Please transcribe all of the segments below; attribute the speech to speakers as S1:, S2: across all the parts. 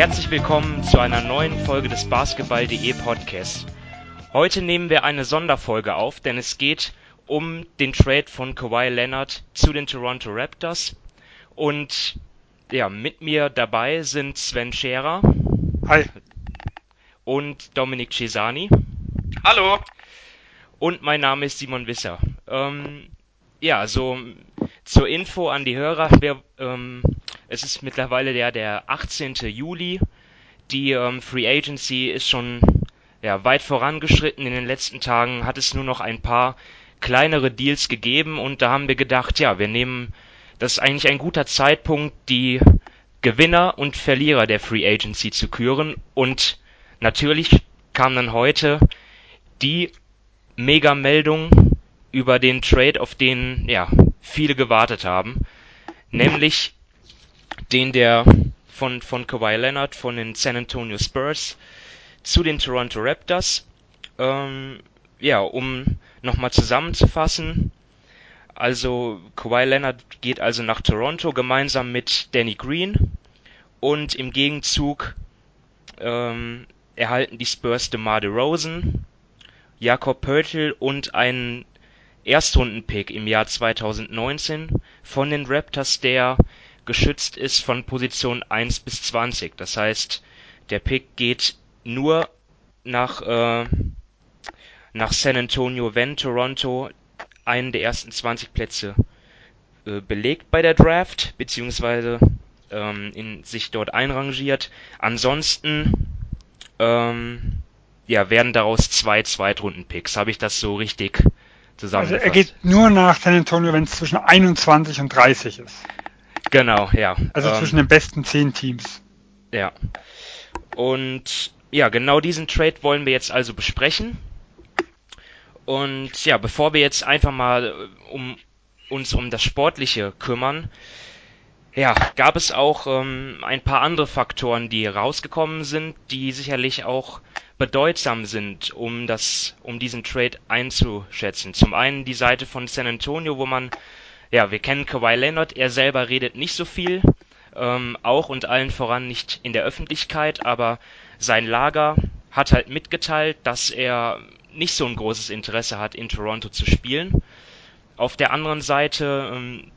S1: Herzlich willkommen zu einer neuen Folge des Basketball.de Podcasts. Heute nehmen wir eine Sonderfolge auf, denn es geht um den Trade von Kawhi Leonard zu den Toronto Raptors. Und ja, mit mir dabei sind Sven Scherer.
S2: Hi.
S1: Und Dominik Cesani.
S3: Hallo.
S1: Und mein Name ist Simon Wisser. Ähm, ja, so zur Info an die Hörer. Wir, ähm, es ist mittlerweile der, der 18. Juli. Die ähm, Free Agency ist schon ja, weit vorangeschritten. In den letzten Tagen hat es nur noch ein paar kleinere Deals gegeben und da haben wir gedacht, ja, wir nehmen, das ist eigentlich ein guter Zeitpunkt, die Gewinner und Verlierer der Free Agency zu küren und natürlich kam dann heute die Mega-Meldung über den Trade, auf den ja viele gewartet haben, nämlich den der von von Kawhi Leonard von den San Antonio Spurs zu den Toronto Raptors. Ähm, ja, um nochmal zusammenzufassen. Also Kawhi Leonard geht also nach Toronto gemeinsam mit Danny Green und im Gegenzug ähm, erhalten die Spurs DeMar DeRozan, Jakob Pörtl und einen Erstrundenpick im Jahr 2019 von den Raptors, der geschützt ist von Position 1 bis 20. Das heißt, der Pick geht nur nach, äh, nach San Antonio, wenn Toronto einen der ersten 20 Plätze äh, belegt bei der Draft, beziehungsweise ähm, in, sich dort einrangiert. Ansonsten ähm, ja, werden daraus zwei Zweitrunden-Picks. Habe ich das so richtig zusammengefasst?
S2: Also er geht nur nach San Antonio, wenn es zwischen 21 und 30 ist.
S1: Genau, ja.
S2: Also ähm, zwischen den besten zehn Teams.
S1: Ja. Und ja, genau diesen Trade wollen wir jetzt also besprechen. Und ja, bevor wir jetzt einfach mal äh, um uns um das Sportliche kümmern, ja, gab es auch ähm, ein paar andere Faktoren, die rausgekommen sind, die sicherlich auch bedeutsam sind, um das, um diesen Trade einzuschätzen. Zum einen die Seite von San Antonio, wo man, ja, wir kennen Kawhi Leonard, er selber redet nicht so viel, ähm, auch und allen voran nicht in der Öffentlichkeit, aber sein Lager hat halt mitgeteilt, dass er nicht so ein großes Interesse hat, in Toronto zu spielen. Auf der anderen Seite ähm,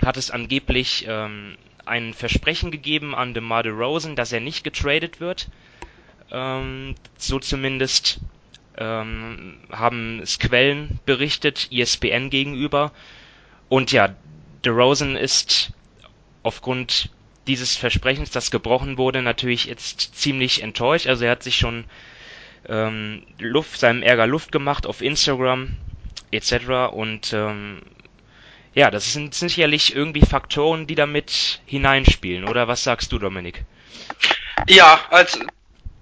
S1: hat es angeblich ähm, ein Versprechen gegeben an DeMar DeRozan, dass er nicht getradet wird. Ähm, so zumindest ähm, haben es Quellen berichtet, ESPN gegenüber. Und ja, DeRozan ist aufgrund dieses Versprechens, das gebrochen wurde, natürlich jetzt ziemlich enttäuscht. Also er hat sich schon ähm, Luft, seinem Ärger Luft gemacht auf Instagram etc. Und ähm, ja, das sind sicherlich irgendwie Faktoren, die damit hineinspielen, oder was sagst du, Dominik?
S3: Ja, also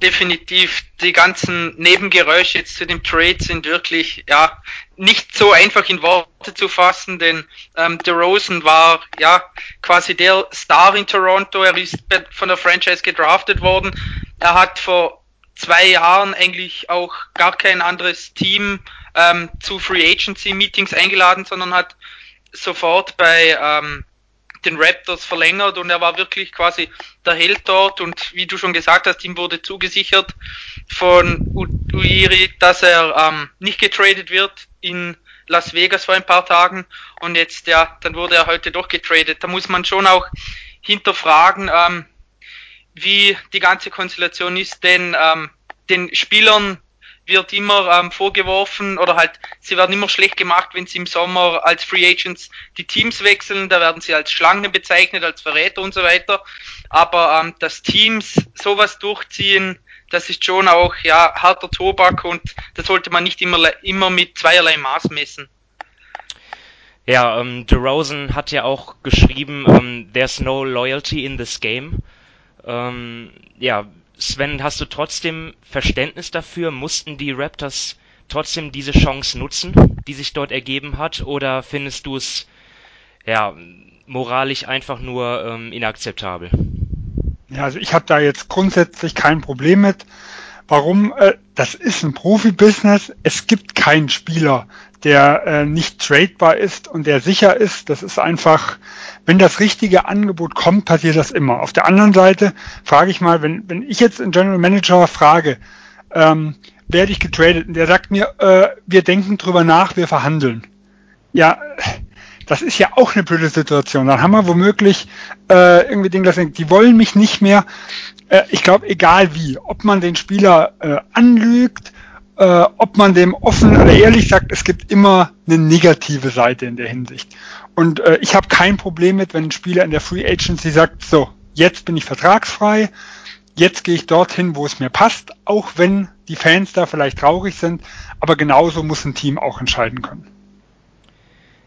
S3: definitiv die ganzen Nebengeräusche jetzt zu dem Trade sind wirklich ja nicht so einfach in Worte zu fassen, denn ähm, DeRozan war ja quasi der Star in Toronto. Er ist von der Franchise gedraftet worden. Er hat vor zwei Jahren eigentlich auch gar kein anderes Team ähm, zu Free Agency Meetings eingeladen, sondern hat sofort bei ähm, den Raptors verlängert und er war wirklich quasi der Held dort und wie du schon gesagt hast, ihm wurde zugesichert von Uiri, dass er ähm, nicht getradet wird in Las Vegas vor ein paar Tagen und jetzt ja, dann wurde er heute doch getradet. Da muss man schon auch hinterfragen, ähm, wie die ganze Konstellation ist, denn ähm, den Spielern wird immer ähm, vorgeworfen oder halt, sie werden immer schlecht gemacht, wenn sie im Sommer als Free Agents die Teams wechseln, da werden sie als Schlangen bezeichnet, als Verräter und so weiter. Aber ähm, dass Teams sowas durchziehen, das ist schon auch ja harter Tobak und das sollte man nicht immer, immer mit zweierlei Maß messen.
S1: Ja, ähm, DeRozan hat ja auch geschrieben, ähm, there's no loyalty in this game. Ähm, ja, Sven, hast du trotzdem Verständnis dafür? Mussten die Raptors trotzdem diese Chance nutzen, die sich dort ergeben hat? Oder findest du es ja moralisch einfach nur ähm, inakzeptabel?
S2: Ja, also ich habe da jetzt grundsätzlich kein Problem mit. Warum? Äh, das ist ein Profibusiness. Es gibt keinen Spieler, der äh, nicht tradebar ist und der sicher ist. Das ist einfach, wenn das richtige Angebot kommt, passiert das immer. Auf der anderen Seite frage ich mal, wenn, wenn ich jetzt einen General Manager frage, ähm, werde ich getradet und der sagt mir, äh, wir denken drüber nach, wir verhandeln. Ja, das ist ja auch eine blöde Situation. Dann haben wir womöglich äh, irgendwie Dinge, das die wollen mich nicht mehr. Äh, ich glaube, egal wie, ob man den Spieler äh, anlügt, äh, ob man dem offen oder ehrlich sagt, es gibt immer eine negative Seite in der Hinsicht. Und äh, ich habe kein Problem mit, wenn ein Spieler in der Free Agency sagt, so, jetzt bin ich vertragsfrei, jetzt gehe ich dorthin, wo es mir passt, auch wenn die Fans da vielleicht traurig sind, aber genauso muss ein Team auch entscheiden können.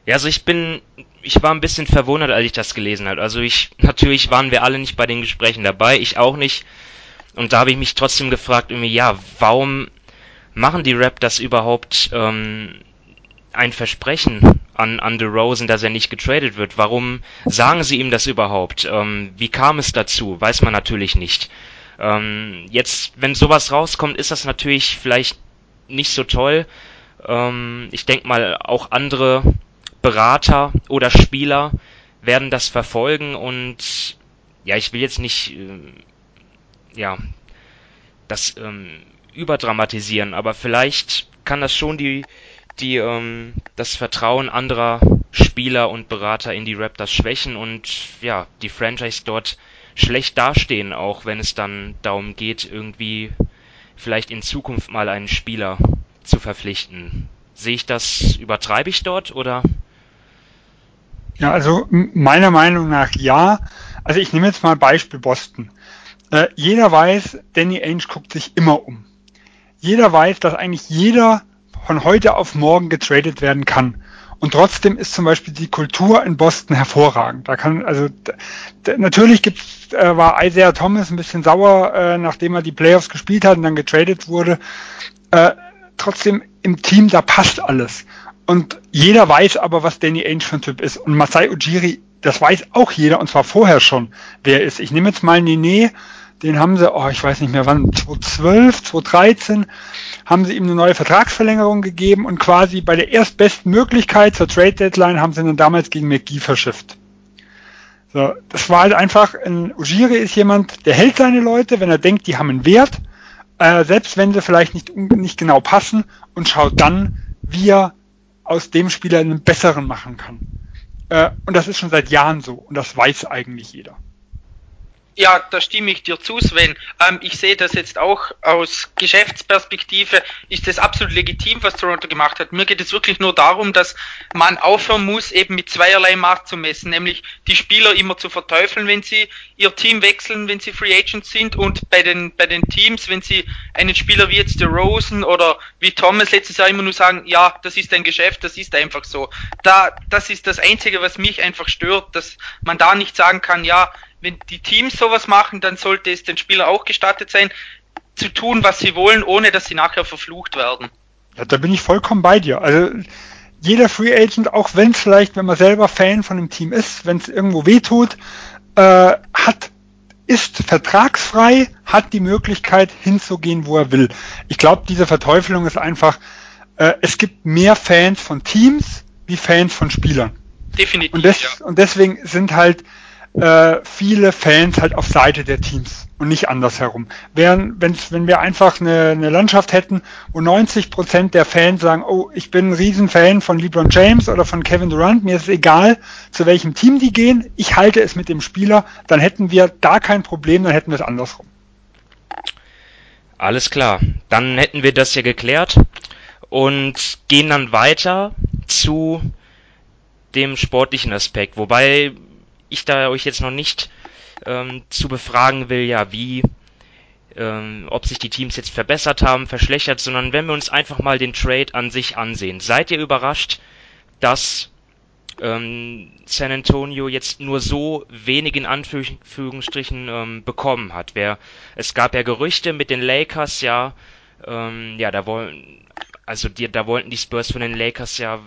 S1: Ja, also ich bin, ich war ein bisschen verwundert, als ich das gelesen habe. Also ich, natürlich waren wir alle nicht bei den Gesprächen dabei, ich auch nicht. Und da habe ich mich trotzdem gefragt, irgendwie, ja, warum machen die Rap das überhaupt ähm, ein Versprechen an, an Rosen, dass er nicht getradet wird? Warum sagen sie ihm das überhaupt? Ähm, wie kam es dazu? Weiß man natürlich nicht. Ähm, jetzt, wenn sowas rauskommt, ist das natürlich vielleicht nicht so toll. Ähm, ich denke mal, auch andere Berater oder Spieler werden das verfolgen und ja, ich will jetzt nicht äh, ja das ähm, überdramatisieren, aber vielleicht kann das schon die die ähm, das Vertrauen anderer Spieler und Berater in die Raptors schwächen und ja, die Franchise dort schlecht dastehen, auch wenn es dann darum geht, irgendwie vielleicht in Zukunft mal einen Spieler zu verpflichten. Sehe ich das, übertreibe ich dort oder?
S2: Ja, also meiner Meinung nach ja. Also ich nehme jetzt mal Beispiel Boston. Äh, jeder weiß, Danny Ainge guckt sich immer um. Jeder weiß, dass eigentlich jeder von heute auf morgen getradet werden kann. Und trotzdem ist zum Beispiel die Kultur in Boston hervorragend. Da kann, also natürlich gibt's, äh, war Isaiah Thomas ein bisschen sauer, äh, nachdem er die Playoffs gespielt hat und dann getradet wurde. Äh, trotzdem im Team, da passt alles. Und jeder weiß aber, was Danny Ainge für ein Typ ist. Und Masai Ujiri, das weiß auch jeder, und zwar vorher schon, wer er ist. Ich nehme jetzt mal Nene, den haben sie, oh, ich weiß nicht mehr wann, 2012, 2013, haben sie ihm eine neue Vertragsverlängerung gegeben und quasi bei der erstbesten Möglichkeit zur Trade Deadline haben sie ihn dann damals gegen McGee verschifft. So, das war halt einfach, ein Ujiri ist jemand, der hält seine Leute, wenn er denkt, die haben einen Wert, äh, selbst wenn sie vielleicht nicht, nicht genau passen und schaut dann, wie er aus dem Spieler einen besseren machen kann. Äh, und das ist schon seit Jahren so und das weiß eigentlich jeder.
S3: Ja, da stimme ich dir zu, Sven. Ähm, ich sehe das jetzt auch aus Geschäftsperspektive, ist das absolut legitim, was Toronto gemacht hat. Mir geht es wirklich nur darum, dass man aufhören muss, eben mit zweierlei Macht zu messen, nämlich die Spieler immer zu verteufeln, wenn sie ihr Team wechseln, wenn sie Free Agents sind und bei den, bei den Teams, wenn sie einen Spieler wie jetzt der Rosen oder wie Thomas letztes Jahr immer nur sagen, ja, das ist ein Geschäft, das ist einfach so. Da, das ist das Einzige, was mich einfach stört, dass man da nicht sagen kann, ja, wenn die Teams sowas machen, dann sollte es den Spielern auch gestattet sein, zu tun, was sie wollen, ohne dass sie nachher verflucht werden.
S2: Ja, da bin ich vollkommen bei dir. Also jeder Free Agent, auch wenn es vielleicht, wenn man selber Fan von einem Team ist, wenn es irgendwo wehtut, äh, hat ist vertragsfrei, hat die Möglichkeit hinzugehen, wo er will. Ich glaube, diese Verteufelung ist einfach, äh, es gibt mehr Fans von Teams wie Fans von Spielern.
S3: Definitiv.
S2: Und, des, ja. und deswegen sind halt äh, viele Fans halt auf Seite der Teams und nicht andersherum. Während, wenn's, wenn wir einfach eine, eine Landschaft hätten, wo 90 Prozent der Fans sagen, oh, ich bin ein Riesenfan von LeBron James oder von Kevin Durant, mir ist egal, zu welchem Team die gehen, ich halte es mit dem Spieler, dann hätten wir da kein Problem, dann hätten wir es andersrum.
S1: Alles klar, dann hätten wir das ja geklärt und gehen dann weiter zu dem sportlichen Aspekt, wobei ich da euch jetzt noch nicht ähm, zu befragen will, ja, wie, ähm, ob sich die Teams jetzt verbessert haben, verschlechtert, sondern wenn wir uns einfach mal den Trade an sich ansehen. Seid ihr überrascht, dass ähm, San Antonio jetzt nur so wenig in Anführungsstrichen ähm, bekommen hat? Wer, es gab ja Gerüchte mit den Lakers, ja, ähm, ja, da wollen, also die, da wollten die Spurs von den Lakers ja,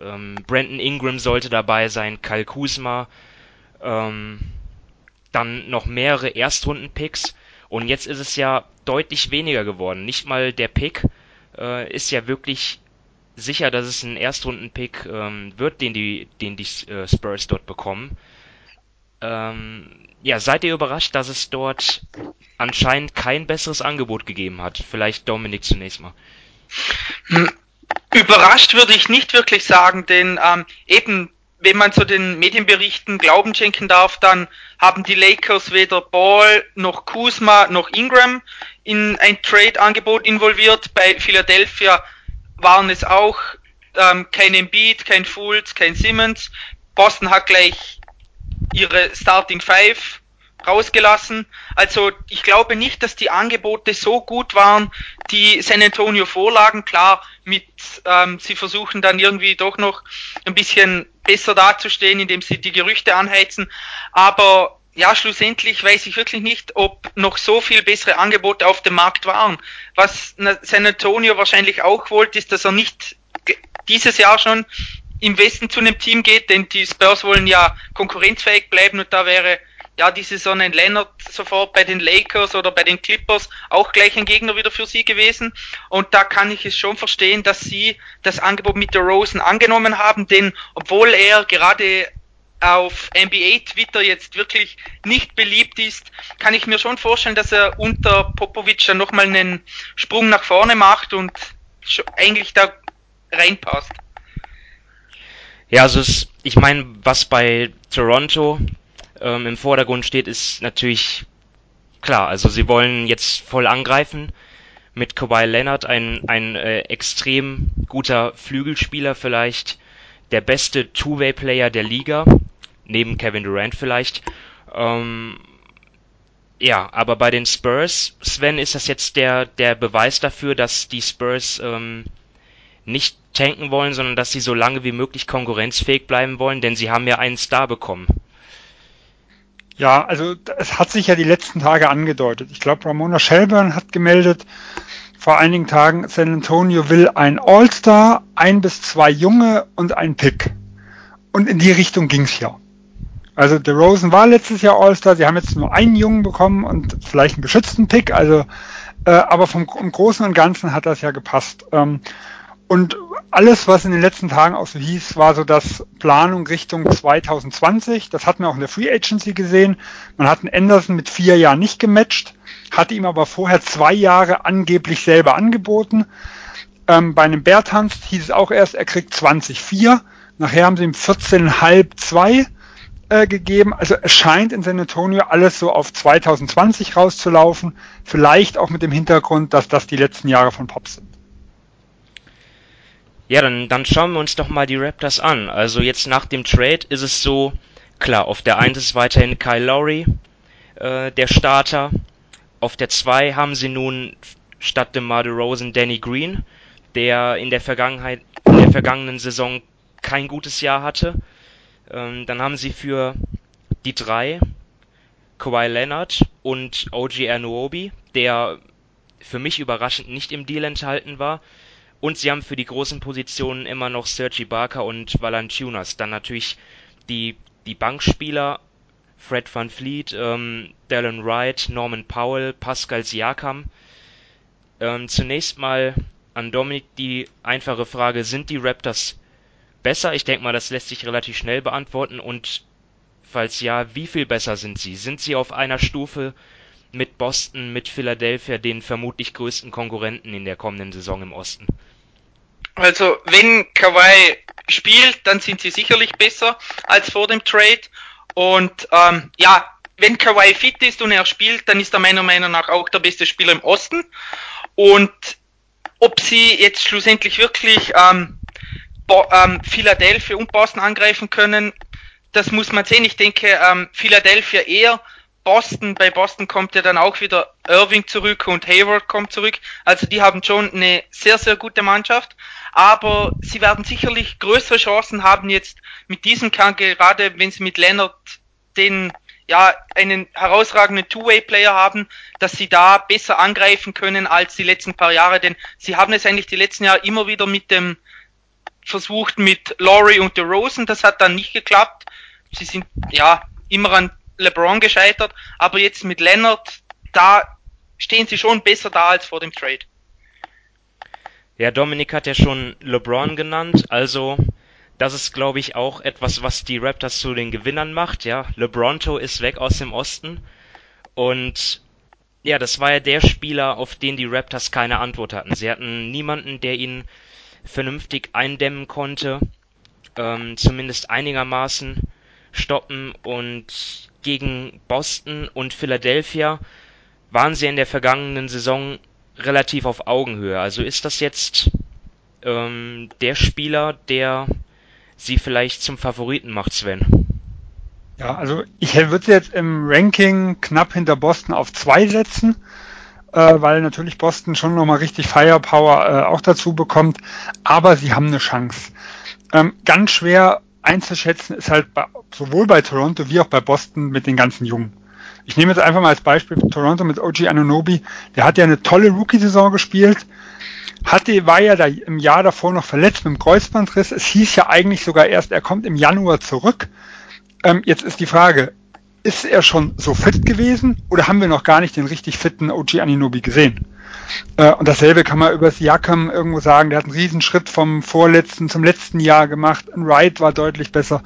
S1: ähm, Brandon Ingram sollte dabei sein, Kyle Kuzma, ähm, dann noch mehrere Erstrunden-Picks und jetzt ist es ja deutlich weniger geworden. Nicht mal der Pick äh, ist ja wirklich sicher, dass es ein Erstrunden-Pick ähm, wird, den die, den die äh, Spurs dort bekommen. Ähm, ja, seid ihr überrascht, dass es dort anscheinend kein besseres Angebot gegeben hat? Vielleicht Dominik zunächst mal.
S3: Hm, überrascht würde ich nicht wirklich sagen, denn ähm, eben wenn man zu den Medienberichten Glauben schenken darf, dann haben die Lakers weder Ball noch Kuzma noch Ingram in ein Trade-Angebot involviert. Bei Philadelphia waren es auch ähm, kein Embiid, kein Fultz, kein Simmons. Boston hat gleich ihre Starting Five rausgelassen. Also ich glaube nicht, dass die Angebote so gut waren, die San Antonio vorlagen. Klar, mit ähm, sie versuchen dann irgendwie doch noch ein bisschen besser dazustehen, indem sie die Gerüchte anheizen. Aber ja, schlussendlich weiß ich wirklich nicht, ob noch so viel bessere Angebote auf dem Markt waren. Was San Antonio wahrscheinlich auch wollte, ist, dass er nicht dieses Jahr schon im Westen zu einem Team geht, denn die Spurs wollen ja konkurrenzfähig bleiben und da wäre ja die Saison ein Leonard sofort bei den Lakers oder bei den Clippers auch gleich ein Gegner wieder für sie gewesen. Und da kann ich es schon verstehen, dass sie das Angebot mit der Rosen angenommen haben, denn obwohl er gerade auf NBA Twitter jetzt wirklich nicht beliebt ist, kann ich mir schon vorstellen, dass er unter Popovic dann nochmal einen Sprung nach vorne macht und eigentlich da reinpasst.
S1: Ja, also es, ich meine, was bei Toronto ähm, im Vordergrund steht, ist natürlich klar. Also sie wollen jetzt voll angreifen mit Kawhi Leonard, ein, ein äh, extrem guter Flügelspieler, vielleicht der beste Two-Way-Player der Liga neben Kevin Durant vielleicht. Ähm, ja, aber bei den Spurs, Sven, ist das jetzt der, der Beweis dafür, dass die Spurs ähm, nicht tanken wollen, sondern dass sie so lange wie möglich konkurrenzfähig bleiben wollen, denn sie haben ja einen Star bekommen.
S2: Ja, also es hat sich ja die letzten Tage angedeutet. Ich glaube, Ramona Shelburne hat gemeldet vor einigen Tagen, San Antonio will ein All-Star, ein bis zwei Junge und ein Pick. Und in die Richtung ging's ja. Also der Rosen war letztes Jahr All-Star, sie haben jetzt nur einen Jungen bekommen und vielleicht einen geschützten Pick, also äh, aber vom im Großen und Ganzen hat das ja gepasst. Ähm, und alles, was in den letzten Tagen auch so hieß, war so das Planung Richtung 2020. Das hatten wir auch in der Free Agency gesehen. Man hat einen Anderson mit vier Jahren nicht gematcht, hatte ihm aber vorher zwei Jahre angeblich selber angeboten. Ähm, bei einem Bertanz hieß es auch erst, er kriegt 20,4. Nachher haben sie ihm 14,5, 2 äh, gegeben. Also es scheint in San Antonio alles so auf 2020 rauszulaufen. Vielleicht auch mit dem Hintergrund, dass das die letzten Jahre von Pop sind.
S1: Ja, dann, dann schauen wir uns doch mal die Raptors an. Also jetzt nach dem Trade ist es so, klar, auf der 1 ist weiterhin Kyle Lowry, äh, der Starter. Auf der 2 haben sie nun statt DeMar DeRozan Danny Green, der in der Vergangenheit, in der vergangenen Saison kein gutes Jahr hatte. Ähm, dann haben sie für die drei Kawhi Leonard und OG Anuobi, der für mich überraschend nicht im Deal enthalten war. Und sie haben für die großen Positionen immer noch Sergi Barker und Valanciunas. Dann natürlich die, die Bankspieler Fred Van Fleet, ähm, Dallin Wright, Norman Powell, Pascal Siakam. Ähm, zunächst mal an Dominik die einfache Frage, sind die Raptors besser? Ich denke mal, das lässt sich relativ schnell beantworten. Und falls ja, wie viel besser sind sie? Sind sie auf einer Stufe mit Boston, mit Philadelphia, den vermutlich größten Konkurrenten in der kommenden Saison im Osten?
S3: Also, wenn Kawhi spielt, dann sind sie sicherlich besser als vor dem Trade. Und ähm, ja, wenn Kawhi fit ist und er spielt, dann ist er meiner Meinung nach auch der beste Spieler im Osten. Und ob sie jetzt schlussendlich wirklich ähm, ähm, Philadelphia und Boston angreifen können, das muss man sehen. Ich denke, ähm, Philadelphia eher. Boston, bei Boston kommt ja dann auch wieder Irving zurück und Hayward kommt zurück. Also die haben schon eine sehr, sehr gute Mannschaft. Aber sie werden sicherlich größere Chancen haben jetzt mit diesem Kern, gerade wenn sie mit Leonard den ja, einen herausragenden Two-Way-Player haben, dass sie da besser angreifen können als die letzten paar Jahre, denn sie haben es eigentlich die letzten Jahre immer wieder mit dem versucht mit Laurie und Rosen, das hat dann nicht geklappt. Sie sind ja immer an LeBron gescheitert, aber jetzt mit Leonard, da stehen sie schon besser da als vor dem Trade.
S1: Ja, Dominik hat ja schon LeBron genannt, also das ist, glaube ich, auch etwas, was die Raptors zu den Gewinnern macht. Ja, LeBronto ist weg aus dem Osten und ja, das war ja der Spieler, auf den die Raptors keine Antwort hatten. Sie hatten niemanden, der ihn vernünftig eindämmen konnte, ähm, zumindest einigermaßen stoppen und gegen Boston und Philadelphia waren sie in der vergangenen Saison relativ auf Augenhöhe. Also ist das jetzt ähm, der Spieler, der sie vielleicht zum Favoriten macht, Sven?
S2: Ja, also ich würde sie jetzt im Ranking knapp hinter Boston auf zwei setzen, äh, weil natürlich Boston schon nochmal richtig Firepower äh, auch dazu bekommt, aber sie haben eine Chance. Ähm, ganz schwer einzuschätzen ist halt bei, sowohl bei Toronto wie auch bei Boston mit den ganzen Jungen. Ich nehme jetzt einfach mal als Beispiel Toronto mit OG Anunobi. Der hat ja eine tolle Rookie-Saison gespielt. Hatte, war ja da im Jahr davor noch verletzt mit dem Kreuzbandriss. Es hieß ja eigentlich sogar erst, er kommt im Januar zurück. Ähm, jetzt ist die Frage, ist er schon so fit gewesen oder haben wir noch gar nicht den richtig fitten OG Aninobi gesehen? Äh, und dasselbe kann man über Siakam irgendwo sagen. Der hat einen Riesenschritt vom vorletzten zum letzten Jahr gemacht. Ein Wright war deutlich besser.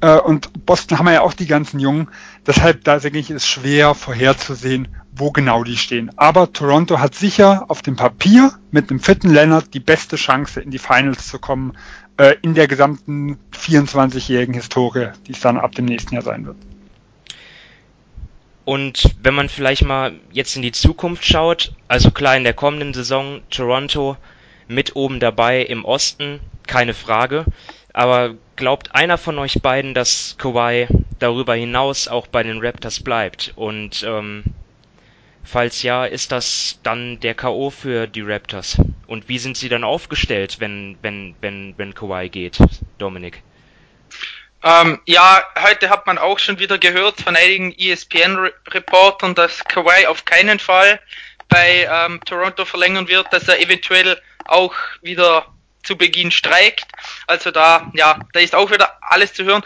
S2: Äh, und Boston haben wir ja auch die ganzen Jungen. Deshalb, da denke ich, ist schwer vorherzusehen, wo genau die stehen. Aber Toronto hat sicher auf dem Papier mit einem fitten Leonard die beste Chance, in die Finals zu kommen, äh, in der gesamten 24-jährigen Historie, die es dann ab dem nächsten Jahr sein wird.
S1: Und wenn man vielleicht mal jetzt in die Zukunft schaut, also klar in der kommenden Saison Toronto mit oben dabei im Osten, keine Frage. Aber glaubt einer von euch beiden, dass Kawhi darüber hinaus auch bei den Raptors bleibt? Und ähm, falls ja, ist das dann der K.O. für die Raptors? Und wie sind sie dann aufgestellt, wenn, wenn, wenn, wenn Kawhi geht, Dominik?
S3: Ähm, ja, heute hat man auch schon wieder gehört von einigen ESPN-Reportern, dass Kawhi auf keinen Fall bei ähm, Toronto verlängern wird, dass er eventuell auch wieder zu Beginn streikt. Also da, ja, da ist auch wieder alles zu hören.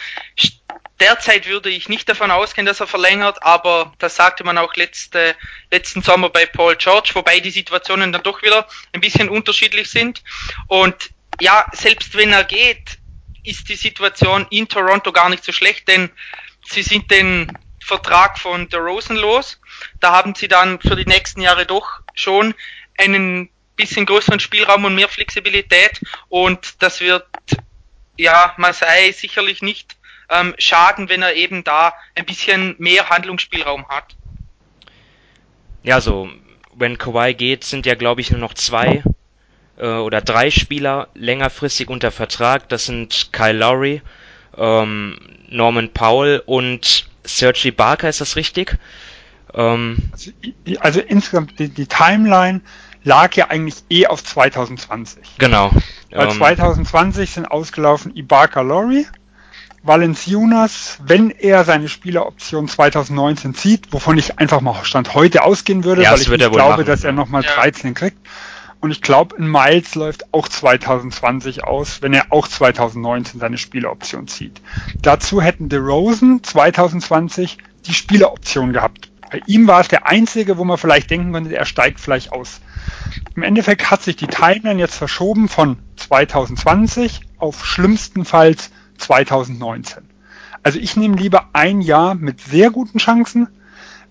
S3: Derzeit würde ich nicht davon ausgehen, dass er verlängert, aber das sagte man auch letzte, letzten Sommer bei Paul George, wobei die Situationen dann doch wieder ein bisschen unterschiedlich sind. Und ja, selbst wenn er geht, ist die Situation in Toronto gar nicht so schlecht, denn sie sind den Vertrag von der Rosen los. Da haben sie dann für die nächsten Jahre doch schon einen bisschen größeren Spielraum und mehr Flexibilität und das wird ja Masai sicherlich nicht ähm, schaden, wenn er eben da ein bisschen mehr Handlungsspielraum hat.
S1: Ja, so wenn Kawhi geht, sind ja glaube ich nur noch zwei äh, oder drei Spieler längerfristig unter Vertrag. Das sind Kyle Lowry, ähm, Norman Powell und Sergi Barker, ist das richtig?
S2: Ähm, also, also, insgesamt die, die, Timeline lag ja eigentlich eh auf 2020.
S1: Genau.
S2: Weil ähm, 2020 sind ausgelaufen Ibaka Lowry, Valenciunas, wenn er seine Spieleroption 2019 zieht, wovon ich einfach mal Stand heute ausgehen würde, ja, weil ich nicht glaube, machen. dass er nochmal ja. 13 kriegt. Und ich glaube, in Miles läuft auch 2020 aus, wenn er auch 2019 seine Spieleroption zieht. Dazu hätten The Rosen 2020 die Spieleroption gehabt. Bei ihm war es der einzige, wo man vielleicht denken könnte, er steigt vielleicht aus. Im Endeffekt hat sich die Timeline jetzt verschoben von 2020 auf schlimmstenfalls 2019. Also ich nehme lieber ein Jahr mit sehr guten Chancen,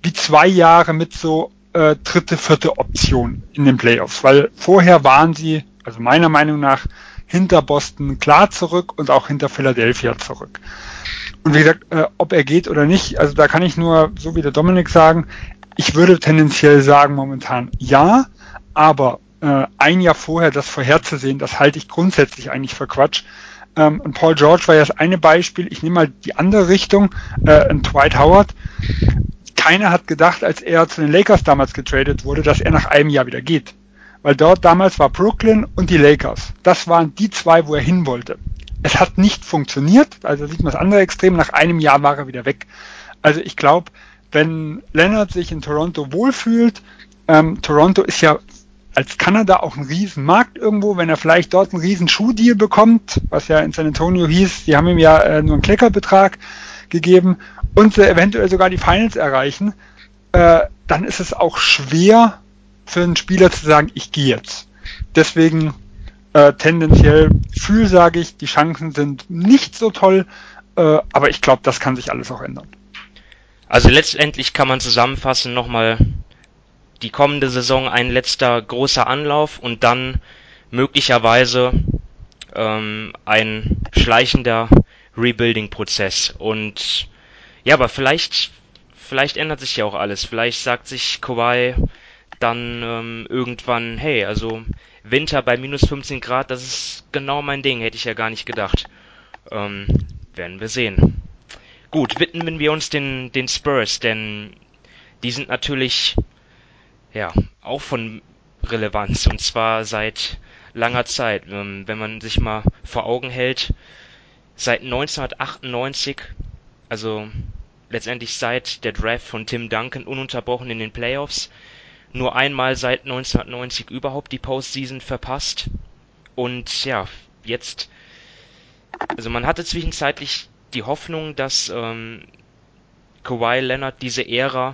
S2: wie zwei Jahre mit so äh, dritte, vierte Option in den Playoffs, weil vorher waren sie, also meiner Meinung nach, hinter Boston klar zurück und auch hinter Philadelphia zurück. Und wie gesagt, äh, ob er geht oder nicht, also da kann ich nur, so wie der Dominik sagen, ich würde tendenziell sagen momentan ja, aber äh, ein Jahr vorher das vorherzusehen, das halte ich grundsätzlich eigentlich für Quatsch. Ähm, und Paul George war ja das eine Beispiel. Ich nehme mal die andere Richtung, äh, ein Dwight Howard keiner hat gedacht, als er zu den Lakers damals getradet wurde, dass er nach einem Jahr wieder geht. Weil dort damals war Brooklyn und die Lakers. Das waren die zwei, wo er hin wollte. Es hat nicht funktioniert, also sieht man das andere Extrem, nach einem Jahr war er wieder weg. Also ich glaube, wenn Leonard sich in Toronto wohlfühlt, ähm, Toronto ist ja als Kanada auch ein Riesenmarkt irgendwo, wenn er vielleicht dort einen riesen Schuhdeal bekommt, was ja in San Antonio hieß, die haben ihm ja äh, nur einen Kleckerbetrag gegeben und sie eventuell sogar die Finals erreichen, äh, dann ist es auch schwer für einen Spieler zu sagen, ich gehe jetzt. deswegen äh, tendenziell fühl, sage ich, die Chancen sind nicht so toll, äh, aber ich glaube, das kann sich alles auch ändern.
S1: Also letztendlich kann man zusammenfassen nochmal die kommende Saison ein letzter großer Anlauf und dann möglicherweise ähm, ein schleichender Rebuilding-Prozess. Und ja, aber vielleicht, vielleicht ändert sich ja auch alles. Vielleicht sagt sich Kawhi dann ähm, irgendwann, hey, also Winter bei minus 15 Grad, das ist genau mein Ding, hätte ich ja gar nicht gedacht. Ähm, werden wir sehen. Gut, widmen wir uns den, den Spurs, denn die sind natürlich ja auch von Relevanz und zwar seit langer Zeit. Ähm, wenn man sich mal vor Augen hält, seit 1998, also letztendlich seit der Draft von Tim Duncan ununterbrochen in den Playoffs, nur einmal seit 1990 überhaupt die Postseason verpasst. Und ja, jetzt, also man hatte zwischenzeitlich die Hoffnung, dass ähm, Kawhi Leonard diese Ära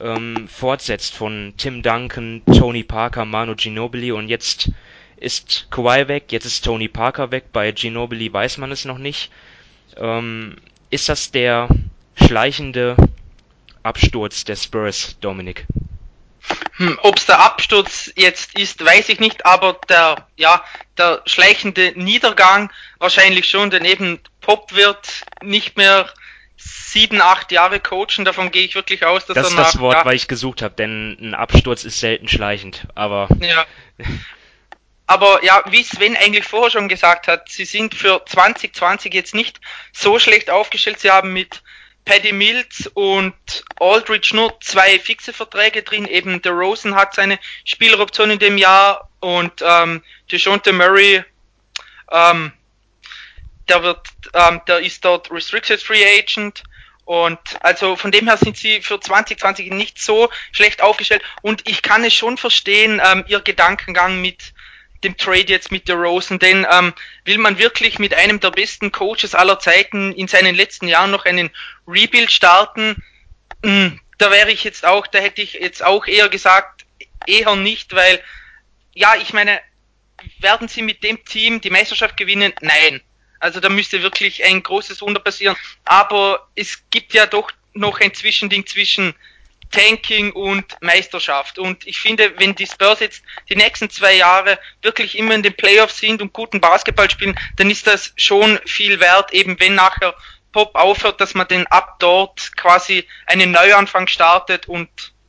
S1: ähm, fortsetzt von Tim Duncan, Tony Parker, Manu Ginobili und jetzt ist Kawhi weg, jetzt ist Tony Parker weg, bei Ginobili weiß man es noch nicht. Ähm, ist das der schleichende Absturz der Spurs, Dominik?
S3: Hm, Ob es der Absturz jetzt ist, weiß ich nicht, aber der, ja, der schleichende Niedergang wahrscheinlich schon, denn eben Pop wird nicht mehr sieben, acht Jahre coachen, davon gehe ich wirklich aus,
S1: dass das er ist das Wort, ja, weil ich gesucht habe, denn ein Absturz ist selten schleichend, aber...
S3: Ja. Aber ja, wie Sven eigentlich vorher schon gesagt hat, sie sind für 2020 jetzt nicht so schlecht aufgestellt. Sie haben mit Paddy Mills und Aldridge nur zwei fixe Verträge drin. Eben der Rosen hat seine Spieleroption in dem Jahr und ähm, DeJounte Murray, ähm, der wird, ähm, der ist dort Restricted Free Agent. Und also von dem her sind sie für 2020 nicht so schlecht aufgestellt. Und ich kann es schon verstehen, ähm, ihr Gedankengang mit dem Trade jetzt mit der Rosen, denn ähm, will man wirklich mit einem der besten Coaches aller Zeiten in seinen letzten Jahren noch einen Rebuild starten? Hm, da wäre ich jetzt auch, da hätte ich jetzt auch eher gesagt, eher nicht, weil ja, ich meine, werden sie mit dem Team die Meisterschaft gewinnen? Nein. Also da müsste wirklich ein großes Wunder passieren. Aber es gibt ja doch noch ein Zwischending zwischen Tanking und Meisterschaft. Und ich finde, wenn die Spurs jetzt die nächsten zwei Jahre wirklich immer in den Playoffs sind und guten Basketball spielen, dann ist das schon viel wert, eben wenn nachher Pop aufhört, dass man den ab dort quasi einen Neuanfang startet und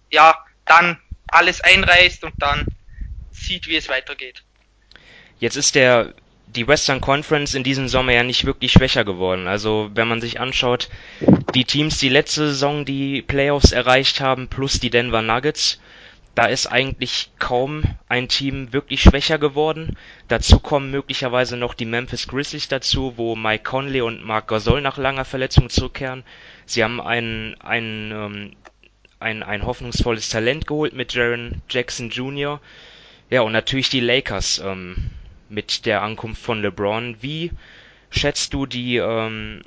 S3: ja, dann alles einreißt und dann sieht, wie es weitergeht.
S1: Jetzt ist der die Western Conference in diesem Sommer ja nicht wirklich schwächer geworden. Also wenn man sich anschaut, die Teams, die letzte Saison die Playoffs erreicht haben, plus die Denver Nuggets, da ist eigentlich kaum ein Team wirklich schwächer geworden. Dazu kommen möglicherweise noch die Memphis Grizzlies dazu, wo Mike Conley und Mark Gasol nach langer Verletzung zurückkehren. Sie haben ein, ein, ähm, ein, ein hoffnungsvolles Talent geholt mit Jaron Jackson Jr. Ja, und natürlich die Lakers. Ähm, mit der Ankunft von LeBron. Wie schätzt du die, ähm,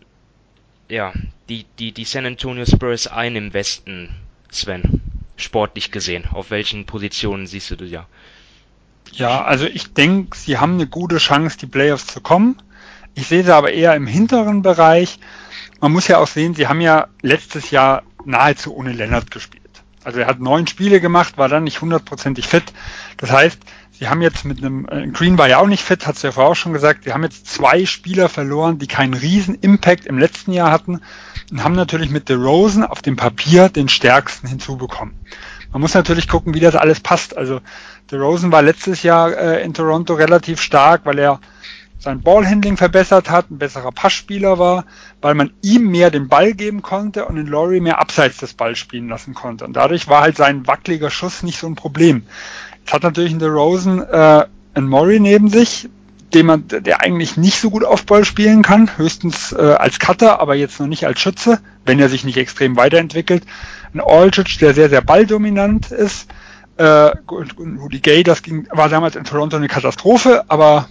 S1: ja, die, die, die San Antonio Spurs ein im Westen, Sven? Sportlich gesehen. Auf welchen Positionen siehst du das ja?
S2: Ja, also ich denke, sie haben eine gute Chance, die Playoffs zu kommen. Ich sehe sie aber eher im hinteren Bereich. Man muss ja auch sehen, sie haben ja letztes Jahr nahezu ohne Lennart gespielt. Also er hat neun Spiele gemacht, war dann nicht hundertprozentig fit. Das heißt, Sie haben jetzt mit einem, äh, Green war ja auch nicht fit, hat es ja vorher auch schon gesagt, sie haben jetzt zwei Spieler verloren, die keinen riesen Impact im letzten Jahr hatten und haben natürlich mit DeRozan auf dem Papier den stärksten hinzubekommen. Man muss natürlich gucken, wie das alles passt. Also DeRozan war letztes Jahr äh, in Toronto relativ stark, weil er sein Ballhandling verbessert hat, ein besserer Passspieler war, weil man ihm mehr den Ball geben konnte und den Laurie mehr abseits des Balls spielen lassen konnte. Und dadurch war halt sein wackeliger Schuss nicht so ein Problem. Jetzt hat natürlich in The Rosen äh, ein Murray neben sich, den man, der eigentlich nicht so gut auf Ball spielen kann, höchstens äh, als Cutter, aber jetzt noch nicht als Schütze, wenn er sich nicht extrem weiterentwickelt. Ein Aldridge, der sehr, sehr balldominant ist. Äh, Rudy Gay, das ging, war damals in Toronto eine Katastrophe, aber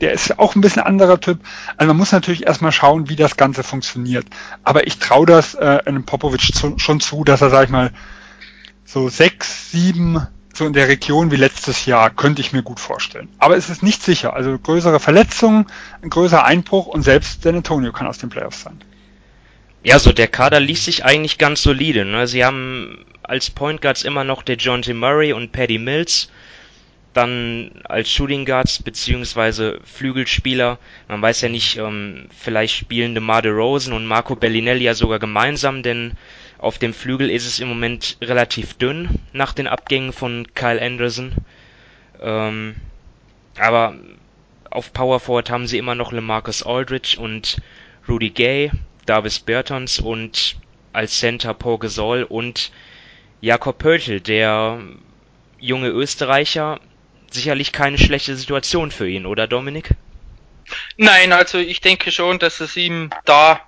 S2: der ist auch ein bisschen anderer Typ. Also man muss natürlich erstmal schauen, wie das Ganze funktioniert. Aber ich traue das äh, einem Popovic zu, schon zu, dass er, sag ich mal, so sechs, sieben so in der Region wie letztes Jahr, könnte ich mir gut vorstellen. Aber es ist nicht sicher. Also größere Verletzungen, ein größerer Einbruch und selbst San Antonio kann aus den Playoffs sein.
S1: Ja, so der Kader liest sich eigentlich ganz solide. Ne? Sie haben als Point Guards immer noch der John T. Murray und Paddy Mills. Dann als Shooting Guards beziehungsweise Flügelspieler. Man weiß ja nicht, ähm, vielleicht spielen DeMar DeRozan und Marco Bellinelli ja sogar gemeinsam, denn auf dem Flügel ist es im Moment relativ dünn nach den Abgängen von Kyle Anderson. Ähm, aber auf Power Forward haben sie immer noch LeMarcus Aldridge und Rudy Gay, Davis Bertons und als Center Paul Gasol und Jakob Pöltl, der junge Österreicher, sicherlich keine schlechte Situation für ihn, oder Dominik?
S3: Nein, also ich denke schon, dass es ihm da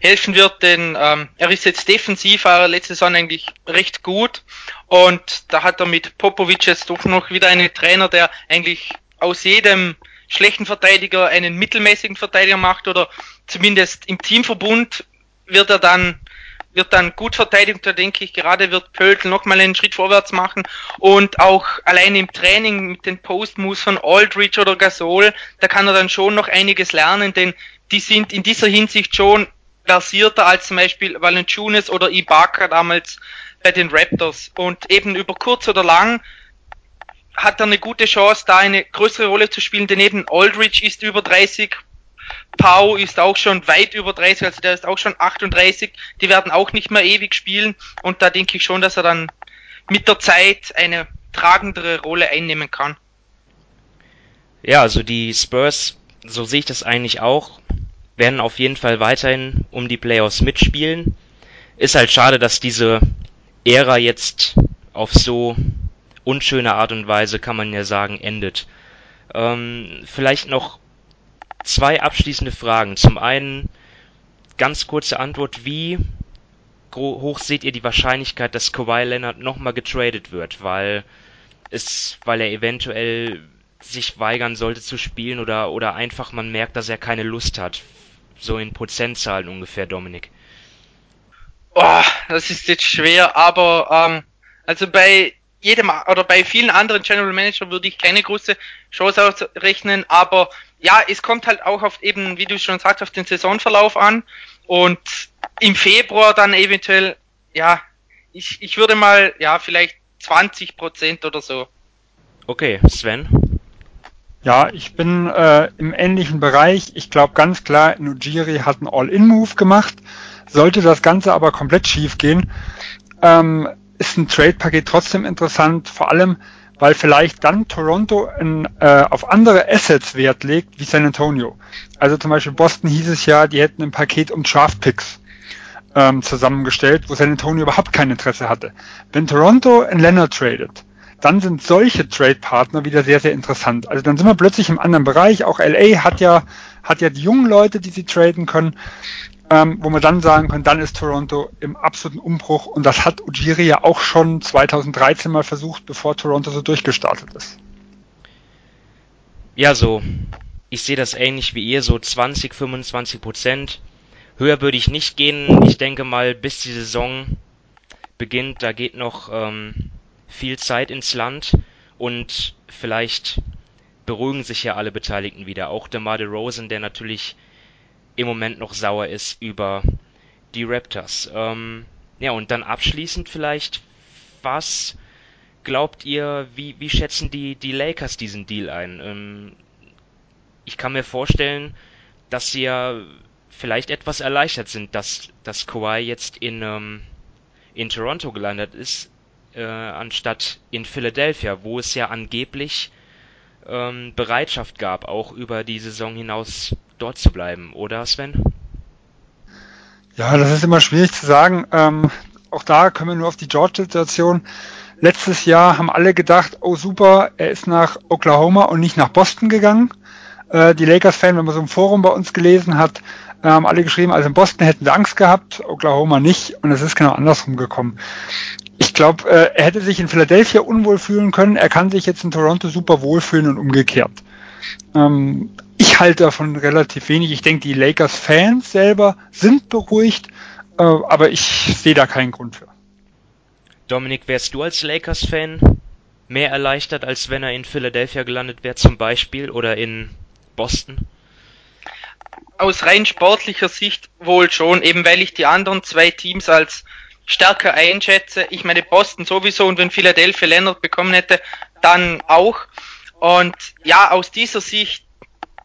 S3: helfen wird, denn ähm, er ist jetzt defensiv, war letzte Saison eigentlich recht gut und da hat er mit Popovic jetzt doch noch wieder einen Trainer, der eigentlich aus jedem schlechten Verteidiger einen mittelmäßigen Verteidiger macht oder zumindest im Teamverbund wird er dann wird dann gut verteidigt. Da denke ich, gerade wird Pöltl nochmal einen Schritt vorwärts machen. Und auch allein im Training mit den Post-Moves von Aldridge oder Gasol, da kann er dann schon noch einiges lernen, denn die sind in dieser Hinsicht schon versierter als zum Beispiel Valanciunas oder Ibaka damals bei den Raptors. Und eben über kurz oder lang hat er eine gute Chance, da eine größere Rolle zu spielen, denn eben Aldridge ist über 30, Pau ist auch schon weit über 30, also der ist auch schon 38, die werden auch nicht mehr ewig spielen und da denke ich schon, dass er dann mit der Zeit eine tragendere Rolle einnehmen kann.
S1: Ja, also die Spurs, so sehe ich das eigentlich auch, werden auf jeden Fall weiterhin um die Playoffs mitspielen. Ist halt schade, dass diese Ära jetzt auf so unschöne Art und Weise, kann man ja sagen, endet. Ähm, vielleicht noch zwei abschließende Fragen. Zum einen ganz kurze Antwort, wie hoch seht ihr die Wahrscheinlichkeit, dass Kawhi Leonard nochmal getradet wird, weil es, weil er eventuell sich weigern sollte zu spielen oder, oder einfach man merkt, dass er keine Lust hat so in Prozentzahlen ungefähr, Dominik?
S3: Oh, das ist jetzt schwer, aber ähm, also bei jedem oder bei vielen anderen General Manager würde ich keine große Chance ausrechnen, aber ja, es kommt halt auch auf eben, wie du schon sagst, auf den Saisonverlauf an und im Februar dann eventuell, ja, ich, ich würde mal, ja, vielleicht 20 Prozent oder so.
S1: Okay, Sven?
S2: Ja, ich bin äh, im ähnlichen Bereich. Ich glaube ganz klar, Nujiri hat einen All-In-Move gemacht. Sollte das Ganze aber komplett schief gehen, ähm, ist ein Trade-Paket trotzdem interessant, vor allem, weil vielleicht dann Toronto in, äh, auf andere Assets Wert legt, wie San Antonio. Also zum Beispiel Boston hieß es ja, die hätten ein Paket um Draft-Picks ähm, zusammengestellt, wo San Antonio überhaupt kein Interesse hatte. Wenn Toronto in Leonard tradet, dann sind solche Trade-Partner wieder sehr, sehr interessant. Also dann sind wir plötzlich im anderen Bereich. Auch LA hat ja, hat ja die jungen Leute, die sie traden können, ähm, wo man dann sagen kann, dann ist Toronto im absoluten Umbruch. Und das hat Ujiri ja auch schon 2013 mal versucht, bevor Toronto so durchgestartet ist.
S1: Ja, so. Ich sehe das ähnlich wie ihr, so 20, 25 Prozent. Höher würde ich nicht gehen. Ich denke mal, bis die Saison beginnt, da geht noch ähm, viel Zeit ins Land und vielleicht beruhigen sich ja alle Beteiligten wieder. Auch der Marde Rosen, der natürlich im Moment noch sauer ist über die Raptors. Ähm, ja, und dann abschließend vielleicht, was glaubt ihr, wie, wie schätzen die, die Lakers diesen Deal ein? Ähm, ich kann mir vorstellen, dass sie ja vielleicht etwas erleichtert sind, dass, dass Kawhi jetzt in, ähm, in Toronto gelandet ist, äh, anstatt in Philadelphia, wo es ja angeblich ähm, Bereitschaft gab, auch über die Saison hinaus dort zu bleiben, oder Sven?
S2: Ja, das ist immer schwierig zu sagen. Ähm, auch da können wir nur auf die George-Situation. Letztes Jahr haben alle gedacht, oh super, er ist nach Oklahoma und nicht nach Boston gegangen. Äh, die Lakers-Fan, wenn man so ein Forum bei uns gelesen hat, haben alle geschrieben, also in Boston hätten sie Angst gehabt, Oklahoma nicht. Und es ist genau andersrum gekommen ich glaube, äh, er hätte sich in Philadelphia unwohl fühlen können. Er kann sich jetzt in Toronto super wohlfühlen und umgekehrt. Ähm, ich halte davon relativ wenig. Ich denke, die Lakers-Fans selber sind beruhigt, äh, aber ich sehe da keinen Grund für.
S1: Dominik, wärst du als Lakers-Fan mehr erleichtert, als wenn er in Philadelphia gelandet wäre zum Beispiel oder in Boston?
S3: Aus rein sportlicher Sicht wohl schon, eben weil ich die anderen zwei Teams als stärker einschätze. Ich meine Boston sowieso und wenn Philadelphia Leonard bekommen hätte, dann auch. Und ja, aus dieser Sicht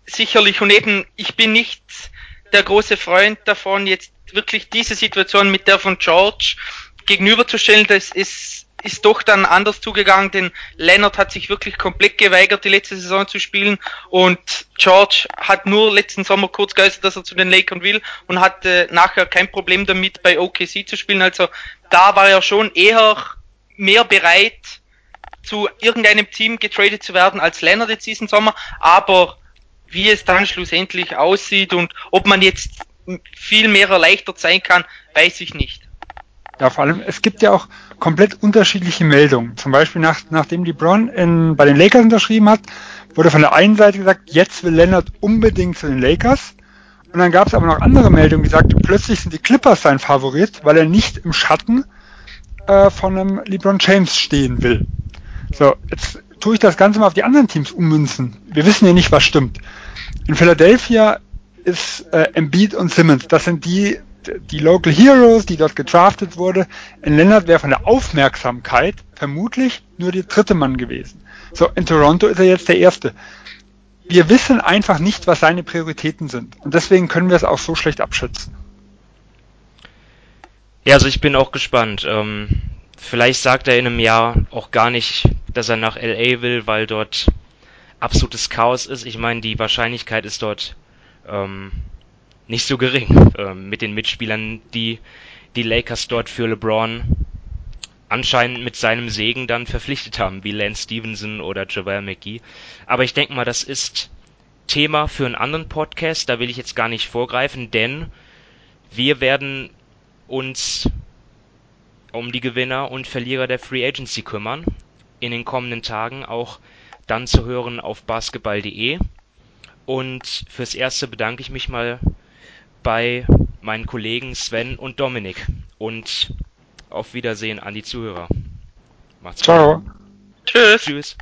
S3: sicherlich und eben, ich bin nicht der große Freund davon, jetzt wirklich diese Situation mit der von George gegenüberzustellen. Das ist, ist doch dann anders zugegangen, denn Leonard hat sich wirklich komplett geweigert, die letzte Saison zu spielen und George hat nur letzten Sommer kurz geäußert, dass er zu den Lakers will und hatte nachher kein Problem damit, bei OKC zu spielen. Also da war er schon eher mehr bereit, zu irgendeinem Team getradet zu werden als Leonard jetzt diesen Sommer, aber wie es dann schlussendlich aussieht und ob man jetzt viel mehr erleichtert sein kann, weiß ich nicht.
S2: Ja, vor allem, es gibt ja auch komplett unterschiedliche Meldungen. Zum Beispiel, nach, nachdem LeBron in, bei den Lakers unterschrieben hat, wurde von der einen Seite gesagt, jetzt will Leonard unbedingt zu den Lakers. Und dann gab es aber noch andere Meldungen, die sagten, plötzlich sind die Clippers sein Favorit, weil er nicht im Schatten äh, von einem LeBron James stehen will. So, jetzt tue ich das Ganze mal auf die anderen Teams ummünzen. Wir wissen ja nicht, was stimmt. In Philadelphia ist äh, Embiid und Simmons, das sind die, die Local Heroes, die dort gedraftet wurde. In Leonard wäre von der Aufmerksamkeit vermutlich nur der dritte Mann gewesen. So, in Toronto ist er jetzt der erste. Wir wissen einfach nicht, was seine Prioritäten sind. Und deswegen können wir es auch so schlecht abschätzen.
S1: Ja, also ich bin auch gespannt. Ähm, vielleicht sagt er in einem Jahr auch gar nicht, dass er nach LA will, weil dort absolutes Chaos ist. Ich meine, die Wahrscheinlichkeit ist dort ähm, nicht so gering ähm, mit den Mitspielern, die die Lakers dort für LeBron anscheinend mit seinem Segen dann verpflichtet haben, wie Lance Stevenson oder JaVale McGee. Aber ich denke mal, das ist Thema für einen anderen Podcast, da will ich jetzt gar nicht vorgreifen, denn wir werden uns um die Gewinner und Verlierer der Free Agency kümmern. In den kommenden Tagen auch dann zu hören auf basketball.de. Und fürs Erste bedanke ich mich mal bei meinen Kollegen Sven und Dominik. Und auf Wiedersehen an die Zuhörer.
S2: Macht's Ciao. gut. Ciao.
S3: Tschüss. Tschüss.